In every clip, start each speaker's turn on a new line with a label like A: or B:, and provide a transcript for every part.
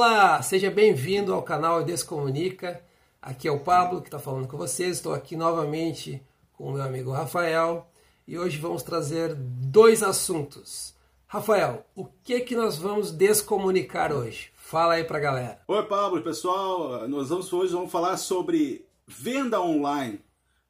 A: Olá, seja bem-vindo ao canal Descomunica. Aqui é o Pablo que está falando com vocês. Estou aqui novamente com o meu amigo Rafael e hoje vamos trazer dois assuntos. Rafael, o que que nós vamos descomunicar hoje? Fala aí pra galera.
B: Oi Pablo, pessoal, nós vamos hoje vamos falar sobre venda online.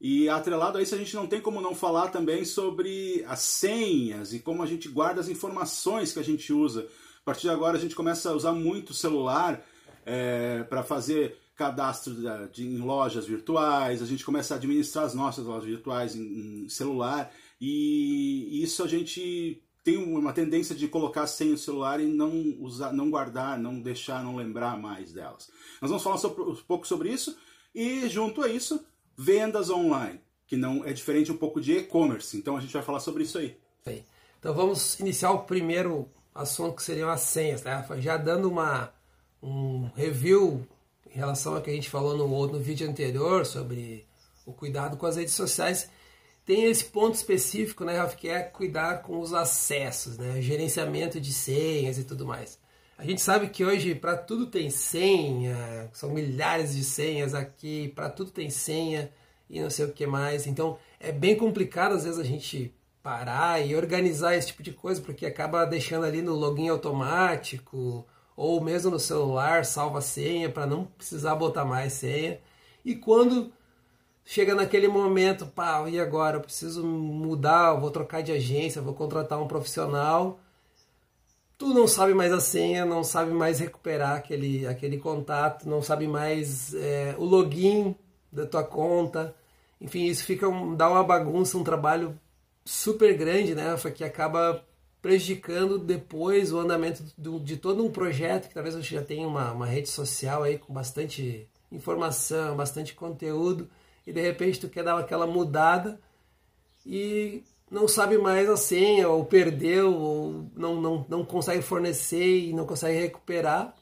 B: E atrelado a isso, a gente não tem como não falar também sobre as senhas e como a gente guarda as informações que a gente usa. Partir de agora, a gente começa a usar muito o celular é, para fazer cadastro de, em lojas virtuais, a gente começa a administrar as nossas lojas virtuais em, em celular, e isso a gente tem uma tendência de colocar sem o celular e não usar, não guardar, não deixar, não lembrar mais delas. Nós vamos falar sobre, um pouco sobre isso e junto a isso vendas online, que não é diferente um pouco de e-commerce. Então a gente vai falar sobre isso aí.
A: Então vamos iniciar o primeiro assunto que seriam as senhas, tá? Já dando uma um review em relação ao que a gente falou no, no vídeo anterior sobre o cuidado com as redes sociais. Tem esse ponto específico, né, Rafa, que é cuidar com os acessos, né, gerenciamento de senhas e tudo mais. A gente sabe que hoje para tudo tem senha, são milhares de senhas aqui, para tudo tem senha e não sei o que mais. Então é bem complicado às vezes a gente parar e organizar esse tipo de coisa, porque acaba deixando ali no login automático ou mesmo no celular salva senha para não precisar botar mais senha. E quando chega naquele momento, pá, e agora? Eu preciso mudar, eu vou trocar de agência, vou contratar um profissional tu não sabe mais a senha, não sabe mais recuperar aquele, aquele contato, não sabe mais é, o login da tua conta. Enfim, isso fica um, dá uma bagunça, um trabalho super grande, né, que acaba prejudicando depois o andamento do, de todo um projeto, que talvez você já tenha uma, uma rede social aí com bastante informação, bastante conteúdo, e de repente tu quer dar aquela mudada e não sabe mais a senha, ou perdeu, ou não, não, não consegue fornecer e não consegue recuperar.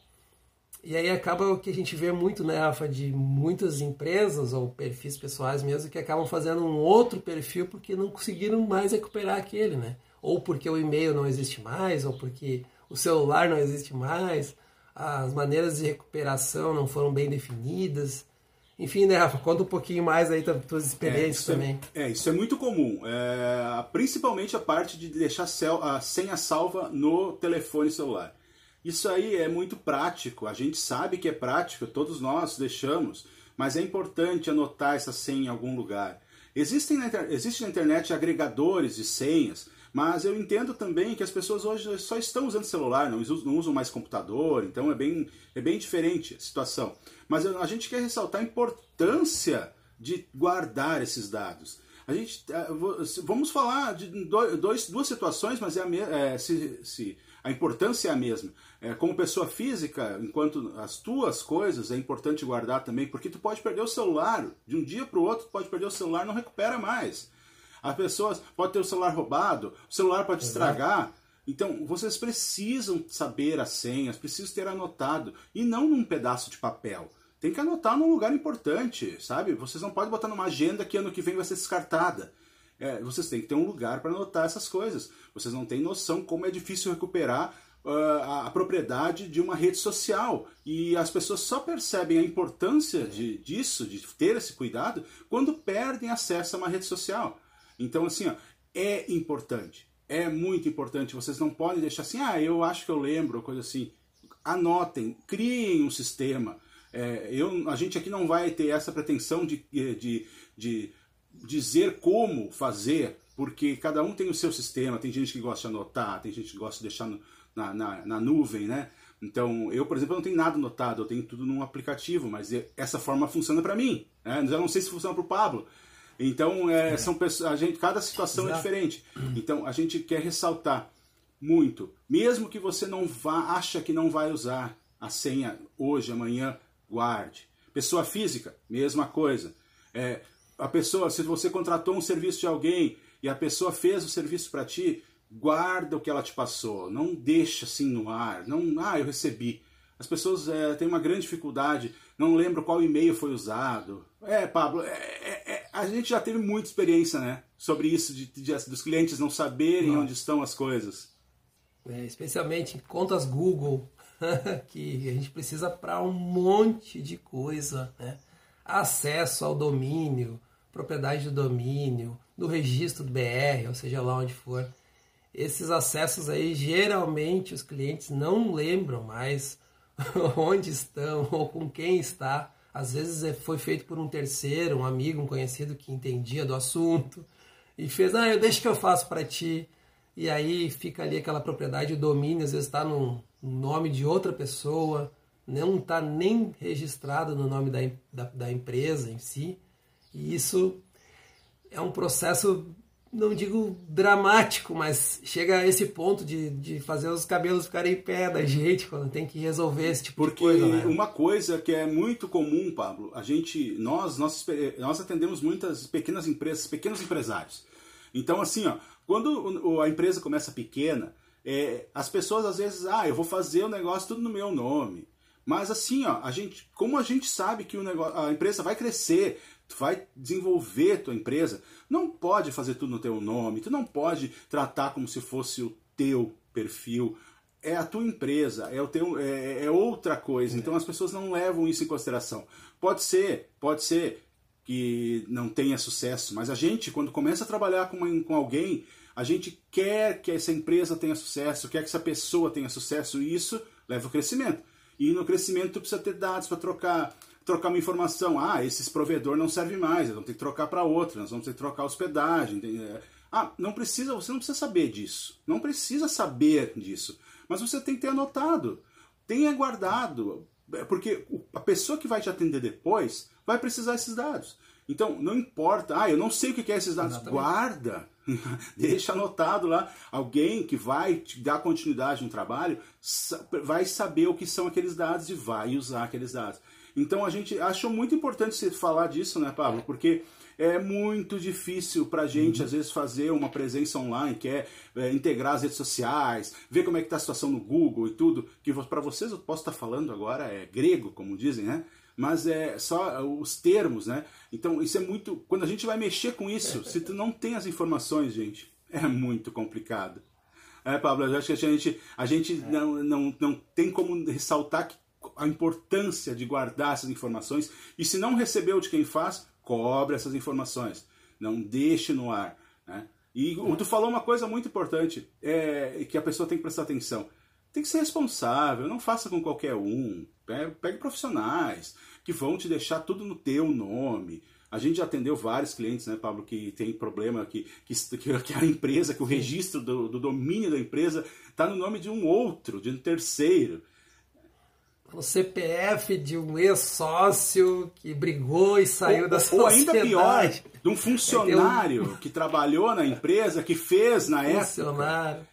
A: E aí acaba o que a gente vê muito, né, Rafa, de muitas empresas ou perfis pessoais mesmo que acabam fazendo um outro perfil porque não conseguiram mais recuperar aquele, né? Ou porque o e-mail não existe mais, ou porque o celular não existe mais, as maneiras de recuperação não foram bem definidas. Enfim, né, Rafa, conta um pouquinho mais aí das tuas experiências
B: é,
A: também.
B: É, é, isso é muito comum. É, principalmente a parte de deixar a senha salva no telefone celular. Isso aí é muito prático, a gente sabe que é prático, todos nós deixamos, mas é importante anotar essa senha em algum lugar. Existem na, existe na internet agregadores de senhas, mas eu entendo também que as pessoas hoje só estão usando celular, não usam, não usam mais computador, então é bem, é bem diferente a situação. Mas a gente quer ressaltar a importância de guardar esses dados. A gente, é, vamos falar de dois, duas situações, mas é a, é, se, se, a importância é a mesma. É, como pessoa física, enquanto as tuas coisas é importante guardar também, porque tu pode perder o celular de um dia para o outro, tu pode perder o celular, não recupera mais. As pessoas pode ter o celular roubado, o celular pode estragar. Então, vocês precisam saber as senhas, precisam ter anotado e não num pedaço de papel. Tem que anotar num lugar importante, sabe? Vocês não podem botar numa agenda que ano que vem vai ser descartada. É, vocês têm que ter um lugar para anotar essas coisas. Vocês não têm noção como é difícil recuperar uh, a, a, propriedade de uma rede social. E as pessoas só percebem a importância de, disso, de ter esse cuidado, quando perdem acesso a uma rede social. Então, assim, ó, é importante. É muito importante. Vocês não podem deixar assim, ah, eu acho que eu lembro, coisa assim. Anotem, criem um sistema. É, eu, a gente aqui não vai ter essa pretensão de, de, de dizer como fazer, porque cada um tem o seu sistema. Tem gente que gosta de anotar, tem gente que gosta de deixar no, na, na, na, nuvem, né? Então, eu, por exemplo, não tenho nada anotado, eu tenho tudo num aplicativo, mas essa forma funciona para mim. Né? Eu não sei se funciona para o Pablo. Então, é, é. são pessoas, a gente, cada situação é Exato. é diferente. Então, a gente quer ressaltar muito, mesmo que você não vá, acha que não vai usar a senha hoje, amanhã, guarde. Pessoa física, mesma coisa. É, a pessoa, se você contratou um serviço de alguém e a pessoa fez o serviço para ti, guarda o que ela te passou. Não deixa assim no ar. Não, ah, eu recebi. As pessoas é, têm uma grande dificuldade, não lembram qual e-mail foi usado. É, Pablo, é, é, é a gente já teve muita experiência, né? Sobre isso, de, de dos clientes não saberem onde estão as coisas.
A: É, especialmente contas Google. que a gente precisa para um monte de coisa, né? Acesso ao domínio, propriedade do domínio, do registro do BR, ou seja lá onde for. Esses acessos aí, geralmente os clientes não lembram mais onde estão ou com quem está. Às vezes é, foi feito por um terceiro, um amigo, um conhecido que entendia do assunto e fez, ah, eu deixo que eu faço para ti. E aí fica ali aquela propriedade, o domínio, às vezes está no nome de outra pessoa, não está nem registrado no nome da, da, da empresa em si. E isso é um processo não digo dramático, mas chega a esse ponto de, de fazer os cabelos ficarem em pé da gente quando tem que resolver esse tipo
B: Porque
A: de coisa.
B: Porque né? uma coisa que é muito comum, Pablo, a gente, nós, nós, nós atendemos muitas pequenas empresas, pequenos empresários. Então, assim, ó, quando a empresa começa pequena, é, as pessoas às vezes, ah, eu vou fazer o negócio tudo no meu nome. Mas assim, ó, a gente, como a gente sabe que o negócio, a empresa vai crescer, tu vai desenvolver tua empresa, não pode fazer tudo no teu nome, tu não pode tratar como se fosse o teu perfil. É a tua empresa, é o teu, é, é outra coisa. Então as pessoas não levam isso em consideração. Pode ser, pode ser que não tenha sucesso, mas a gente, quando começa a trabalhar com, uma, com alguém, a gente quer que essa empresa tenha sucesso, quer que essa pessoa tenha sucesso, e isso leva ao crescimento. E no crescimento tu precisa ter dados para trocar, trocar uma informação. Ah, esse provedor não serve mais, vamos ter que trocar para outro, nós vamos ter que trocar hospedagem. Ah, não precisa, você não precisa saber disso. Não precisa saber disso. Mas você tem que ter anotado. Tenha guardado. É, porque a pessoa que vai te atender depois vai precisar desses dados. Então, não importa, ah, eu não sei o que é esses dados. Exatamente. Guarda, deixa anotado lá. Alguém que vai dar continuidade no trabalho vai saber o que são aqueles dados e vai usar aqueles dados. Então a gente achou muito importante você falar disso, né, Pablo? Porque é muito difícil para a gente, uhum. às vezes, fazer uma presença online, que é, é, integrar as redes sociais, ver como é que está a situação no Google e tudo, que para vocês eu posso estar tá falando agora é grego, como dizem, né? Mas é só os termos, né? Então isso é muito... Quando a gente vai mexer com isso, se tu não tem as informações, gente, é muito complicado. É, Pablo, eu acho que a gente, a gente é. não, não, não tem como ressaltar que a importância de guardar essas informações e se não recebeu de quem faz, cobre essas informações. Não deixe no ar. Né? E tu falou uma coisa muito importante, é, que a pessoa tem que prestar atenção. Tem que ser responsável, não faça com qualquer um. Pegue, profissionais que vão te deixar tudo no teu nome. A gente já atendeu vários clientes, né, Pablo, que tem problema que, que, que a empresa, que o registro do, do domínio da empresa está no nome de um outro, de um terceiro
A: o CPF de um ex-sócio que brigou e saiu
B: ou,
A: da
B: sociedade. Ou ainda pior, de um funcionário um... que trabalhou na empresa, que fez na
A: funcionário. época. Funcionário.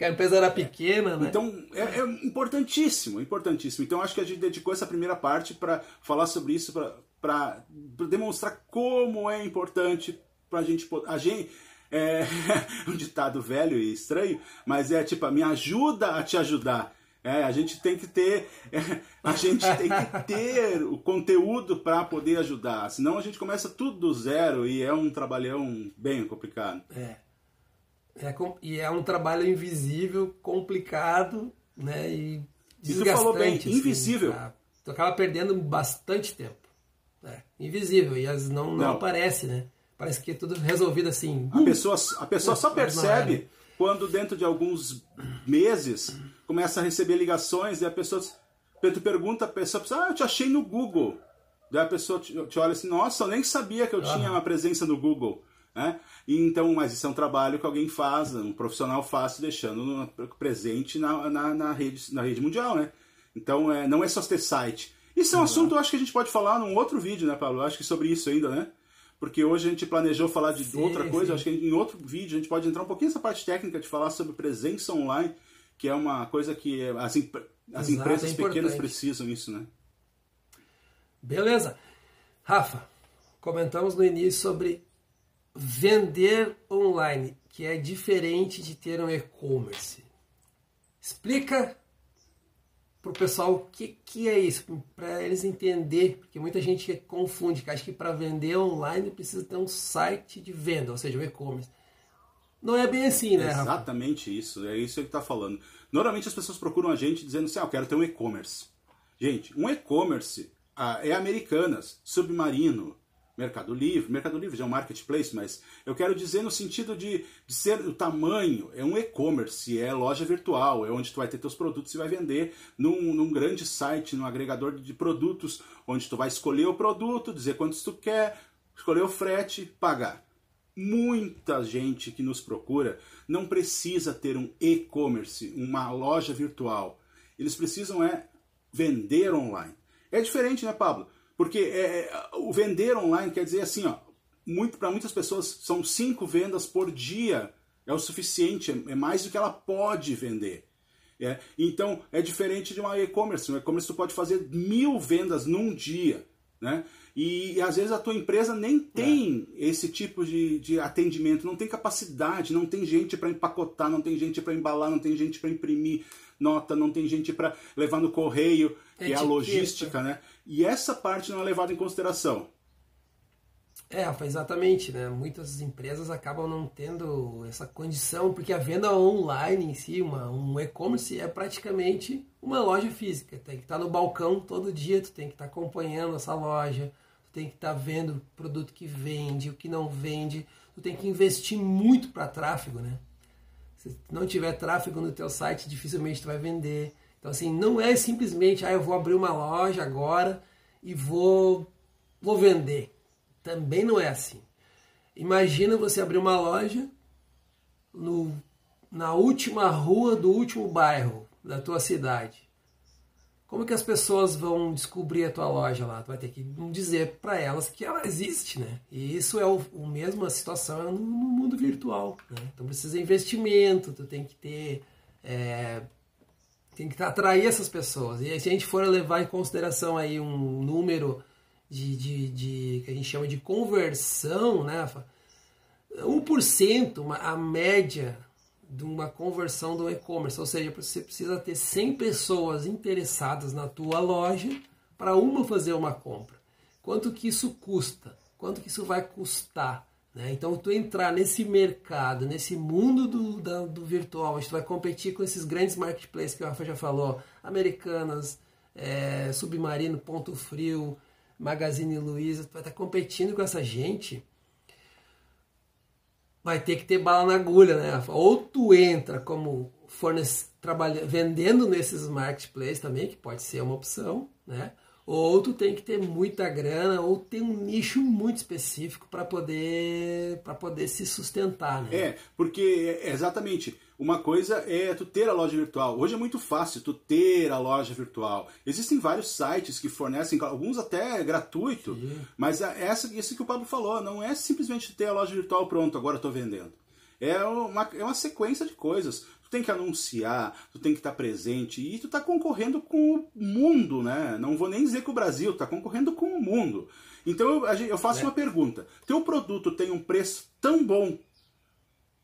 A: Que a empresa era pequena, né?
B: Então, é, é, importantíssimo, importantíssimo. Então, acho que a gente dedicou essa primeira parte para falar sobre isso, para demonstrar como é importante para a gente... A gente é um ditado velho e estranho, mas é tipo, me ajuda a te ajudar. É, a gente tem que ter, é, a gente tem que ter o conteúdo para poder ajudar, senão a gente começa tudo do zero e é um trabalhão bem complicado.
A: É. é e é um trabalho invisível, complicado, né? E
B: E tu falou bem, assim, invisível.
A: Tá? Tu acaba perdendo bastante tempo. Né? Invisível, e as não, não, não aparece, né? Parece que é tudo resolvido assim.
B: A pessoa, a pessoa só percebe quando dentro de alguns meses começa a receber ligações e a pessoa tu pergunta a pessoa, ah, eu te achei no Google. Daí a pessoa te, te olha assim, nossa, eu nem sabia que eu tinha uma presença no Google. Né? E então, mas isso é um trabalho que alguém faz, um profissional faz, deixando presente na, na, na, rede, na rede mundial, né? Então, é, não é só ter site. Isso é um uhum. assunto, eu acho que a gente pode falar num outro vídeo, né, Paulo? Eu acho que sobre isso ainda, né? Porque hoje a gente planejou falar de sim, outra coisa, sim. acho que em outro vídeo a gente pode entrar um pouquinho nessa parte técnica de falar sobre presença online que é uma coisa que as, imp as Exato, empresas é pequenas precisam isso, né?
A: Beleza. Rafa, comentamos no início sobre vender online, que é diferente de ter um e-commerce. Explica para o pessoal o que, que é isso, para eles entender, porque muita gente confunde, que acha que para vender online precisa ter um site de venda, ou seja, um e-commerce. não é bem assim, né, Rafa?
B: Exatamente isso, é isso que está falando. Normalmente as pessoas procuram a gente dizendo assim, ah, eu quero ter um e-commerce. Gente, um e-commerce ah, é Americanas, Submarino, Mercado Livre. Mercado Livre já é um marketplace, mas eu quero dizer no sentido de, de ser o tamanho, é um e-commerce, é loja virtual, é onde tu vai ter teus produtos e vai vender num, num grande site, num agregador de produtos, onde tu vai escolher o produto, dizer quantos tu quer, escolher o frete, pagar. Muita gente que nos procura não precisa ter um e-commerce, uma loja virtual. Eles precisam é vender online. É diferente, né, Pablo? Porque é, é o vender online quer dizer assim, ó, muito, para muitas pessoas são cinco vendas por dia é o suficiente, é, é mais do que ela pode vender. É, então é diferente de uma e-commerce. Um e-commerce tu pode fazer mil vendas num dia, né? E, e, às vezes a tua empresa nem tem é. esse tipo de, de atendimento, não tem capacidade, não tem gente para empacotar, não tem gente para embalar, não tem gente para imprimir nota, não tem gente para levar no correio, que Etiqueta. é a logística, né? E essa parte não é levada em consideração.
A: É, exatamente, né? Muitas empresas acabam não tendo essa condição, porque a venda online em si, uma, um e-commerce é praticamente uma loja física. Tem que estar no balcão todo dia, tu tem que estar acompanhando essa loja, tu tem que estar vendo o produto que vende, o que não vende, tu tem que investir muito para tráfego, né? Se não tiver tráfego no teu site, dificilmente tu vai vender. Então assim, não é simplesmente, ah, eu vou abrir uma loja agora e vou vou vender. Também não é assim. Imagina você abrir uma loja no, na última rua do último bairro da tua cidade. Como que as pessoas vão descobrir a tua loja lá? Tu vai ter que dizer para elas que ela existe, né? E isso é o, o mesma situação no, no mundo virtual. Né? Então precisa de investimento, tu tem que ter é, tem que atrair essas pessoas. E se a gente for levar em consideração aí um número de, de, de que a gente chama de conversão, né? 1%, a média de uma conversão do e-commerce, ou seja, você precisa ter 100 pessoas interessadas na tua loja para uma fazer uma compra. Quanto que isso custa? Quanto que isso vai custar? Né? Então, tu entrar nesse mercado, nesse mundo do, da, do virtual, a gente vai competir com esses grandes marketplaces que o Rafa já falou, Americanas, é, Submarino, Ponto Frio, Magazine Luiza, tu vai estar competindo com essa gente, vai ter que ter bala na agulha, né? Ou tu entra como fornece, trabalha, vendendo nesses marketplaces também, que pode ser uma opção, né? Ou tu tem que ter muita grana, ou ter um nicho muito específico para poder para poder se sustentar, né?
B: É, porque é, exatamente uma coisa é tu ter a loja virtual. Hoje é muito fácil tu ter a loja virtual. Existem vários sites que fornecem, alguns até gratuito, Sim. mas é essa, isso que o Pablo falou, não é simplesmente ter a loja virtual pronto, agora estou vendendo. É uma, é uma sequência de coisas. Tu tem que anunciar, tu tem que estar presente e tu está concorrendo com o mundo, né? Não vou nem dizer com o Brasil, está concorrendo com o mundo. Então eu, eu faço é. uma pergunta: teu produto tem um preço tão bom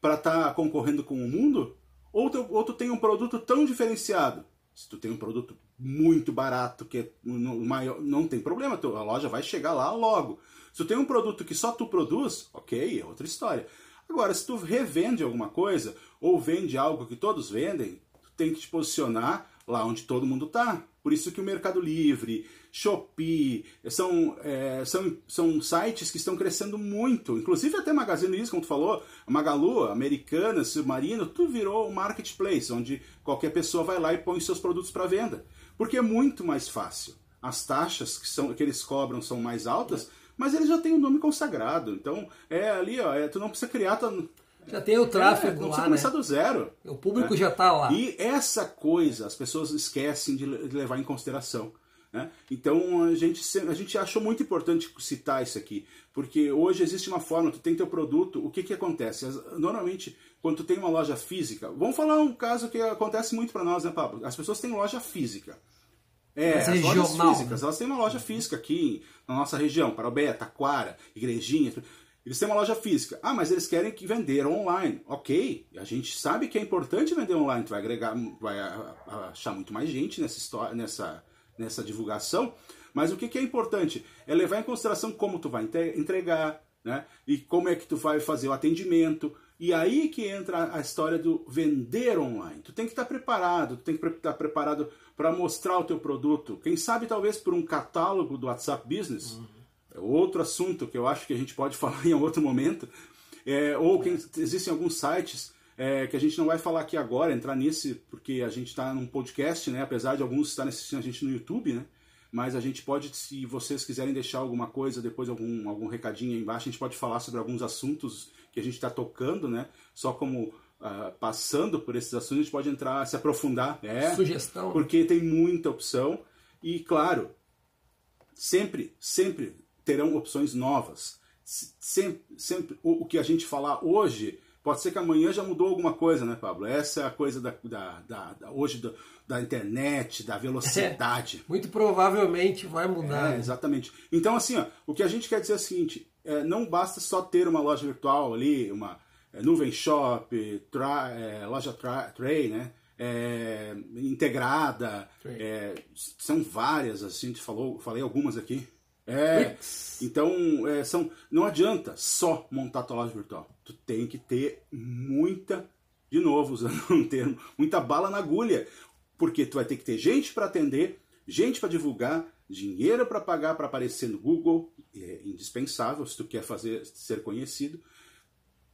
B: para estar tá concorrendo com o mundo? Ou, teu, ou tu tem um produto tão diferenciado? Se tu tem um produto muito barato, que é maior, não tem problema, a loja vai chegar lá logo. Se tu tem um produto que só tu produz, ok, é outra história. Agora, se tu revende alguma coisa, ou vende algo que todos vendem, tu tem que te posicionar lá onde todo mundo está. Por isso que o Mercado Livre, Shopee, são, é, são, são sites que estão crescendo muito. Inclusive até Magazine Luiza, como tu falou, Magalu, Americana, Submarino, tudo virou um marketplace, onde qualquer pessoa vai lá e põe seus produtos para venda. Porque é muito mais fácil. As taxas que, são, que eles cobram são mais altas, mas eles já têm um nome consagrado. Então, é ali, ó, é, tu não precisa criar... Tu,
A: já tem o tráfego é,
B: não
A: lá,
B: começar
A: né?
B: do zero.
A: O público né? já está lá.
B: E essa coisa as pessoas esquecem de levar em consideração. Né? Então a gente, a gente achou muito importante citar isso aqui, porque hoje existe uma forma, tu tem teu produto, o que, que acontece? Normalmente, quando tu tem uma loja física, vamos falar um caso que acontece muito para nós, né, Pablo? As pessoas têm loja física. É, Mas as lojas físicas, elas têm uma loja física aqui na nossa região, Parobé, Taquara, Igrejinha. Eles têm uma loja física. Ah, mas eles querem que vender online. Ok, a gente sabe que é importante vender online. Tu vai agregar, vai achar muito mais gente nessa história, nessa, nessa divulgação. Mas o que, que é importante é levar em consideração como tu vai entregar, né? E como é que tu vai fazer o atendimento. E aí que entra a história do vender online. Tu tem que estar preparado, tu tem que estar preparado para mostrar o teu produto. Quem sabe talvez por um catálogo do WhatsApp Business. Uhum. É outro assunto que eu acho que a gente pode falar em outro momento. É, ou quem, existem alguns sites é, que a gente não vai falar aqui agora, entrar nesse, porque a gente está num podcast, né? Apesar de alguns estarem assistindo a gente no YouTube, né? Mas a gente pode, se vocês quiserem deixar alguma coisa, depois algum, algum recadinho aí embaixo, a gente pode falar sobre alguns assuntos que a gente está tocando, né? Só como uh, passando por esses assuntos, a gente pode entrar, se aprofundar. É,
A: Sugestão.
B: Porque tem muita opção. E, claro, sempre, sempre terão opções novas. Sempre, sempre o, o que a gente falar hoje Pode ser que amanhã já mudou alguma coisa, né, Pablo? Essa é a coisa da, da, da, da hoje da, da, internet, da velocidade.
A: É, muito provavelmente vai mudar.
B: É, né? exatamente. Então, assim, ó, o que a gente quer dizer é o seguinte: é, não basta só ter uma loja virtual ali, uma é, nuvem shop, tra, é, loja tra, tray, né? É, integrada, são várias, assim, a gente falou, falei algumas aqui. É, então é, são, não adianta só montar tua loja virtual. Tu tem que ter muita, de novo usando um termo, muita bala na agulha, porque tu vai ter que ter gente para atender, gente para divulgar, dinheiro para pagar para aparecer no Google, é indispensável se tu quer fazer ser conhecido.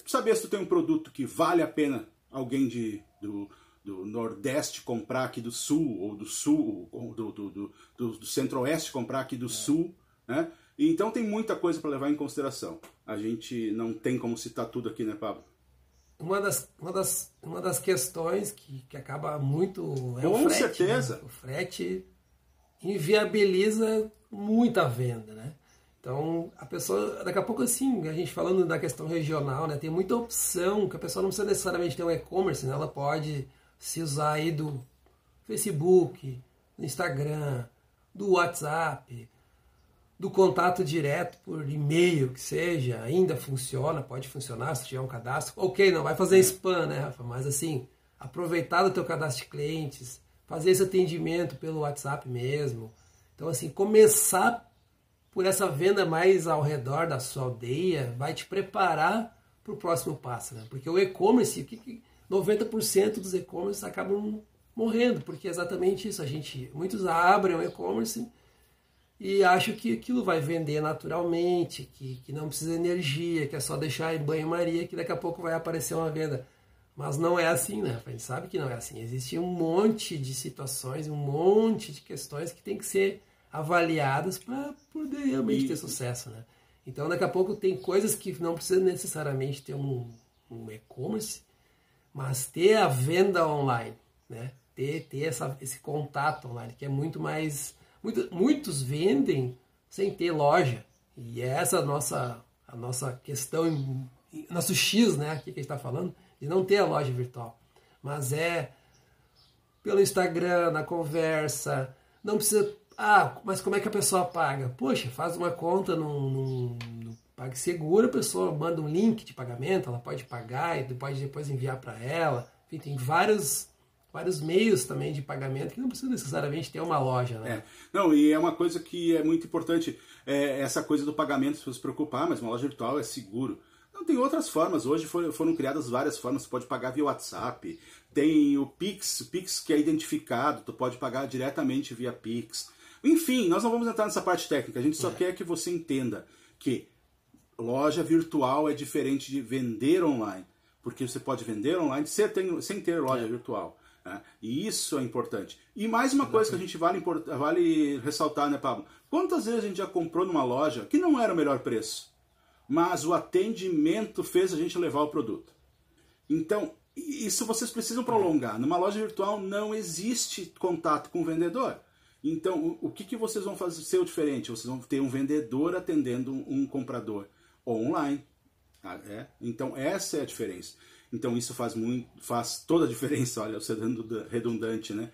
B: Saber se tu tem um produto que vale a pena alguém de, do, do Nordeste comprar aqui do Sul, ou do Sul, ou do, do, do, do Centro-Oeste comprar aqui do é. Sul né? Então tem muita coisa para levar em consideração. A gente não tem como citar tudo aqui, né, Pablo?
A: Uma das, uma das, uma das questões que, que acaba muito é
B: Com
A: o frete.
B: Né? certeza. Né?
A: O frete inviabiliza muita venda, né? Então, a pessoa, daqui a pouco assim, a gente falando da questão regional, né, tem muita opção, que a pessoa não precisa necessariamente ter um e-commerce, né, ela pode se usar aí do Facebook, do Instagram, do WhatsApp, do contato direto por e-mail, que seja, ainda funciona, pode funcionar se tiver um cadastro. Ok, não vai fazer spam, né, Rafa? Mas assim, aproveitar do teu cadastro de clientes, fazer esse atendimento pelo WhatsApp mesmo. Então, assim, começar por essa venda mais ao redor da sua aldeia vai te preparar para o próximo passo, né? Porque o e-commerce, 90% dos e-commerce acabam morrendo, porque é exatamente isso. A gente, muitos abrem o e-commerce e acho que aquilo vai vender naturalmente, que, que não precisa de energia, que é só deixar em banho-maria que daqui a pouco vai aparecer uma venda. Mas não é assim, né? A gente sabe que não é assim. Existe um monte de situações, um monte de questões que tem que ser avaliadas para poder realmente ter sucesso, né? Então, daqui a pouco tem coisas que não precisa necessariamente ter um, um e-commerce, mas ter a venda online, né? Ter, ter essa, esse contato online, que é muito mais muito, muitos vendem sem ter loja. E é essa a nossa, a nossa questão, nosso X, né, aqui que a gente está falando, de não ter a loja virtual. Mas é pelo Instagram, na conversa, não precisa. Ah, mas como é que a pessoa paga? Poxa, faz uma conta no, no, no PagSeguro, a pessoa manda um link de pagamento, ela pode pagar e pode depois enviar para ela. Enfim, tem vários vários meios também de pagamento que não precisa necessariamente ter uma loja. Né?
B: É. Não, e é uma coisa que é muito importante, é essa coisa do pagamento, se você se preocupar, mas uma loja virtual é seguro. Não, tem outras formas, hoje foram, criadas várias formas, você pode pagar via WhatsApp, tem o Pix, o Pix que é identificado, tu pode pagar diretamente via Pix. Enfim, nós não vamos entrar nessa parte técnica, a gente só é. quer que você entenda que loja virtual é diferente de vender online, porque você pode vender online sem ter loja é. virtual. Né? E isso é importante. E mais uma Exatamente. coisa que a gente vale, vale ressaltar, né, Pablo? Quantas vezes a gente já comprou numa loja que não era o melhor preço, mas o atendimento fez a gente levar o produto? Então, isso vocês precisam prolongar. Numa loja virtual não existe contato com o vendedor. Então, o que, que vocês vão fazer ser diferente? Vocês vão ter um vendedor atendendo um comprador online. Tá? É? Então, essa é a diferença. Então isso faz muito, faz toda a diferença, olha, sendo redundante, né?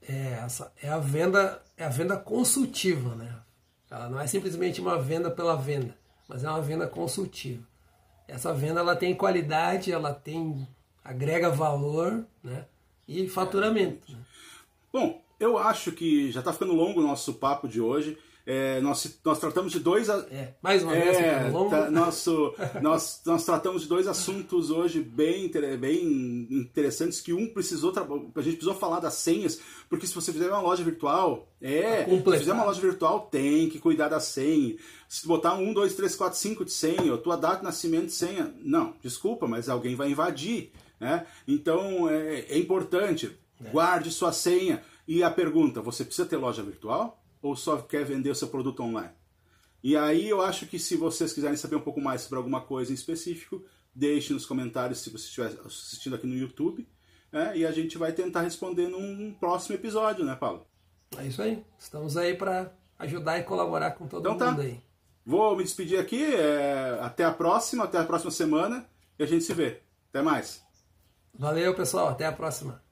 A: É, essa é a venda, é a venda consultiva, né? Ela não é simplesmente uma venda pela venda, mas é uma venda consultiva. Essa venda ela tem qualidade, ela tem agrega valor, né? E faturamento. Né?
B: Bom, eu acho que já está ficando longo o nosso papo de hoje. É, nós, nós tratamos de dois.
A: É, mais uma vez,
B: é,
A: vamos...
B: tá, nosso, nós, nós tratamos de dois assuntos hoje bem, bem interessantes que um precisou a gente precisou falar das senhas, porque se você fizer uma loja virtual, é, se fizer uma loja virtual, tem que cuidar da senha. Se botar um, dois, três, quatro, cinco de senha, ou tua data de nascimento de senha, não, desculpa, mas alguém vai invadir. Né? Então é, é importante, é. guarde sua senha. E a pergunta: você precisa ter loja virtual? Ou só quer vender o seu produto online? E aí eu acho que se vocês quiserem saber um pouco mais sobre alguma coisa em específico, deixe nos comentários se você estiver assistindo aqui no YouTube. Né? E a gente vai tentar responder num próximo episódio, né, Paulo?
A: É isso aí. Estamos aí para ajudar e colaborar com todo
B: então,
A: mundo
B: tá.
A: aí.
B: Vou me despedir aqui. É... Até a próxima, até a próxima semana. E a gente se vê. Até mais.
A: Valeu, pessoal. Até a próxima.